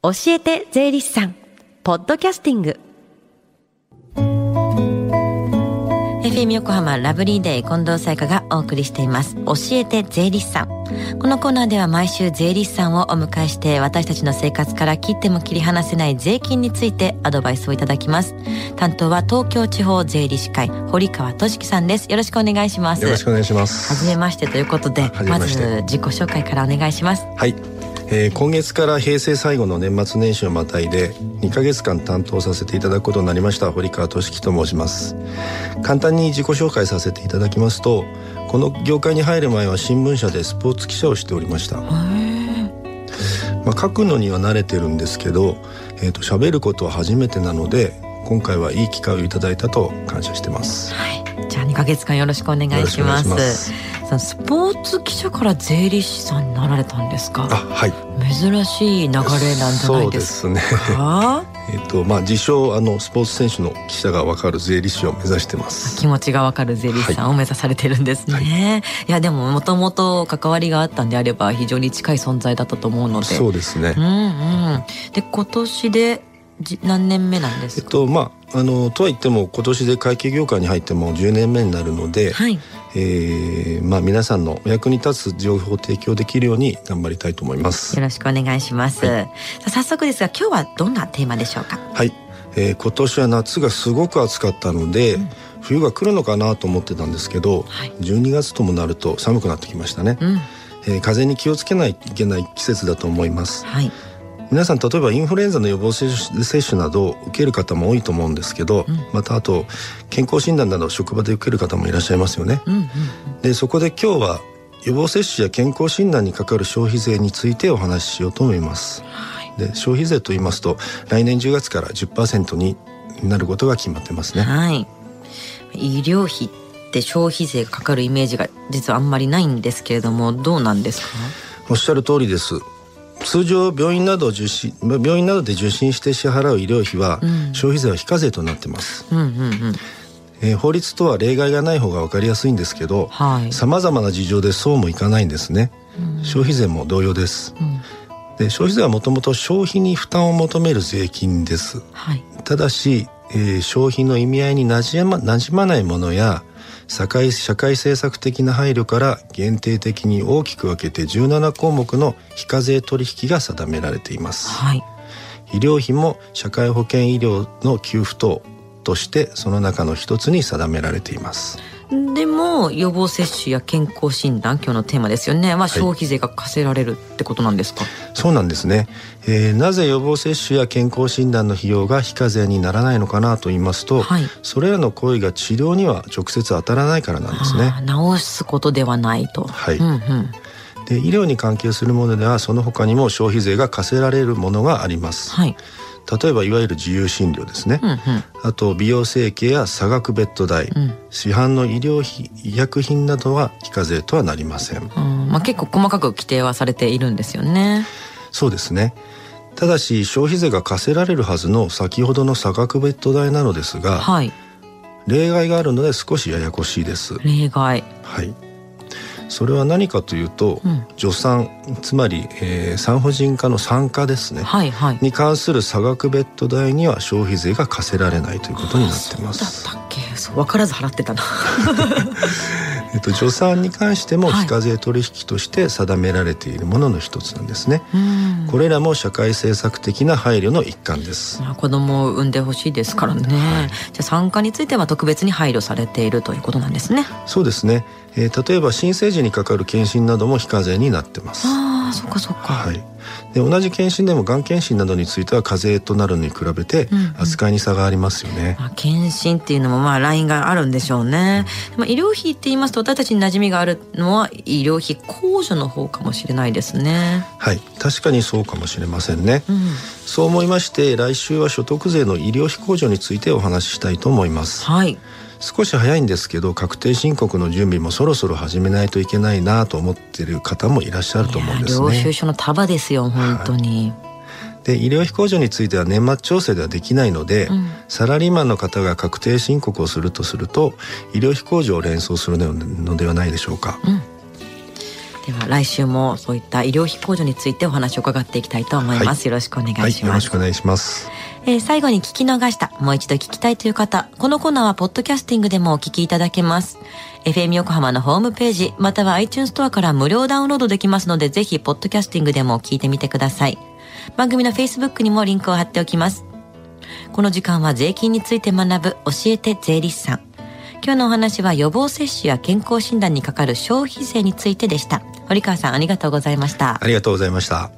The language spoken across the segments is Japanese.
教えて税理士さん。ポッドキャスティング。FM 横浜ラブリーデー近藤彩香がお送りしています。教えて税理士さん。このコーナーでは毎週税理士さんをお迎えして私たちの生活から切っても切り離せない税金についてアドバイスをいただきます。担当は東京地方税理士会堀川俊樹さんです。よろしくお願いします。よろしくお願いします。初めましてということでまず自己紹介からお願いします。はいえー、今月から平成最後の年末年始をまたいで2ヶ月間担当させていただくことになりました堀川俊樹と申します。簡単に自己紹介させていただきますとこの業界に入る前は新聞社でスポーツ記者をしておりました。まあ、書くのには慣れてるんですけど、えーと、喋ることは初めてなので今回はいい機会をいただいたと感謝してます。はい、じゃあ2ヶ月間よろしくお願いします。スポーツ記者から税理士さんになられたんですか？あ、はい。珍しい流れなんじゃないですか？そうですね。えっとまあ自称あのスポーツ選手の記者がわかる税理士を目指してます。気持ちがわかる税理士さんを目指されてるんですね。はい、いやでももともと関わりがあったんであれば非常に近い存在だったと思うので。そうですね。うんうん。で今年で何年目なんですか？えっとまああのとは言っても今年で会計業界に入っても10年目になるので、はい、えー、まあ皆さんのお役に立つ情報を提供できるように頑張りたいと思います。よろしくお願いします。はい、早速ですが今日はどんなテーマでしょうか？はい、えー、今年は夏がすごく暑かったので、うん、冬が来るのかなと思ってたんですけど、はい、12月ともなると寒くなってきましたね。うん、えー、風に気をつけないといけない季節だと思います。はい。皆さん例えばインフルエンザの予防接種などを受ける方も多いと思うんですけど、うん、またあと健康診断など職場で受ける方もいらっしゃいますよね。うんうん、でそこで今日は予防接種や健康診断にかかる消費税についてお話ししようと思います。はい、で消費税と言いますと来年10月から10%になることが決まってますね。はい、医療費って消費税がかかるイメージが実はあんまりないんですけれどもどうなんですか？おっしゃる通りです。通常病院など受診病院などで受診して支払う医療費は、消費税は非課税となってます。うんうんうん。えー、法律とは例外がない方が分かりやすいんですけどさまざまな事情でそうもいかないんですね、うん、消費税も同様です、うん、で消費税はもともと消費に負担を求める税金です、はい、ただし、えー、消費の意味合いになじま馴染まないものや社会社会政策的な配慮から限定的に大きく分けて17項目の非課税取引が定められています、はい、医療費も社会保険医療の給付等としてその中の一つに定められていますでも予防接種や健康診断今日のテーマですよね。は消費税が課せられるってことなんですか、はい、そうなんですね、えー、なぜ予防接種や健康診断の費用が非課税にならないのかなと言いますと、はい、それらの行為が治療には直接当たらないからなんですね。治すことではないと。はい、うんうんで医療に関係するものではその他にも消費税が課せられるものがあります、はい、例えばいわゆる自由診療ですね、うんうん、あと美容整形や差額ベッド代、うん、市販の医療費医薬品などは非課税とはなりません、まあ、結構細かく規定はされているんですよね。そうですね。ただし消費税が課せられるはずの先ほどの差額ベッド代なのですが、はい、例外があるので少しややこしいです。例外。はいそれは何かというと、うん、助産つまり、えー、産婦人科の産科ですね、はいはい、に関する差額ベッド代には消費税が課せられないということになってます。そう分からず払ってたな。えっと、助産に関しても非課税取引として定められているものの一つなんですね、はい、これらも社会政策的な配慮の一環です、まあ、子供を産んでほしいですからね、はい、じゃあ産科については特別に配慮されているということなんですね。そうですね、えー、例えば新生児にかかる検診なども非課税になってますああそっかそっか。はい。で同じ検診でもがん検診などについては課税となるのに比べて扱いに差がありますよね、うんうん、まあ、検診っていうのもまあラインがあるんでしょうね、うん、まあ、医療費って言いますと私たちに馴染みがあるのは医療費控除の方かもしれないですね。はい。確かにそうかもしれませんね、うん、そう思いまして来週は所得税の医療費控除についてお話ししたいと思います。はい少し早いんですけど確定申告の準備もそろそろ始めないといけないなと思ってる方もいらっしゃると思うんですね。領収書の束ですよ本当に。はいで医療費控除については年末調整ではできないので、うん、サラリーマンの方が確定申告をするとすると医療費控除を連想するのではないでしょうか。うんでは来週もそういった医療費控除についてお話を伺っていきたいと思います、はい、よろしくお願いします、はい、よろしくお願いしますえー、最後に聞き逃したもう一度聞きたいという方このコーナーはポッドキャスティングでもお聞きいただけます。FM 横浜のホームページまたは iTunes ストアから無料ダウンロードできますのでぜひポッドキャスティングでも聞いてみてください。番組の Facebook にもリンクを貼っておきます。この時間は税金について学ぶ教えて税理士さん。今日のお話は予防接種や健康診断にかかる消費税についてでした。堀川さんありがとうございました。ありがとうございました。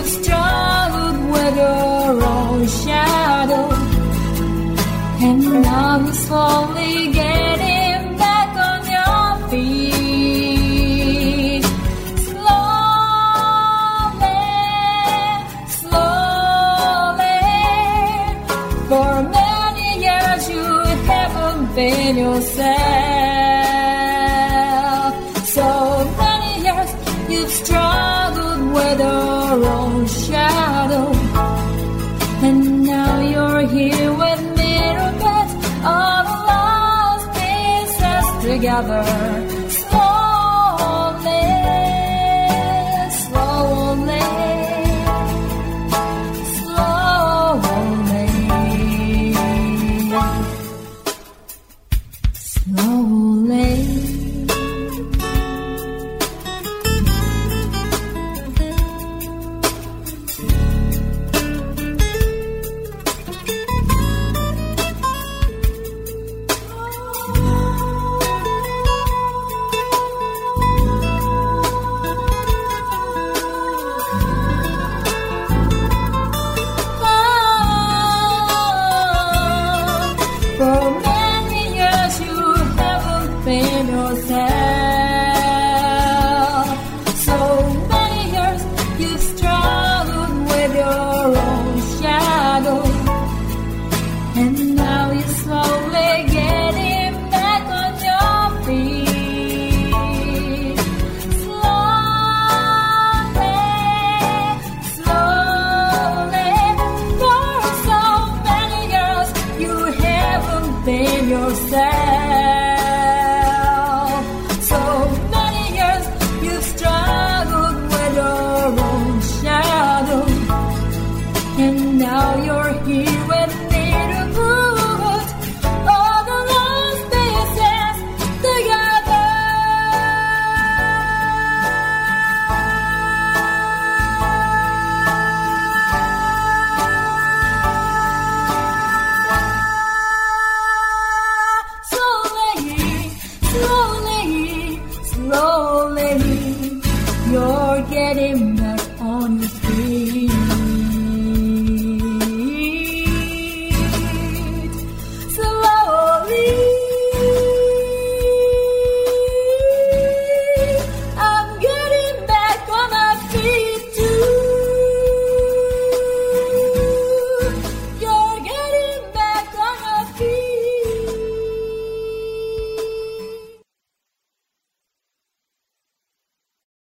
it's cloud, weather, or shadow. And now you're slowly getting back on your feet. Slowly, slowly. For many years you haven't been yourself. together.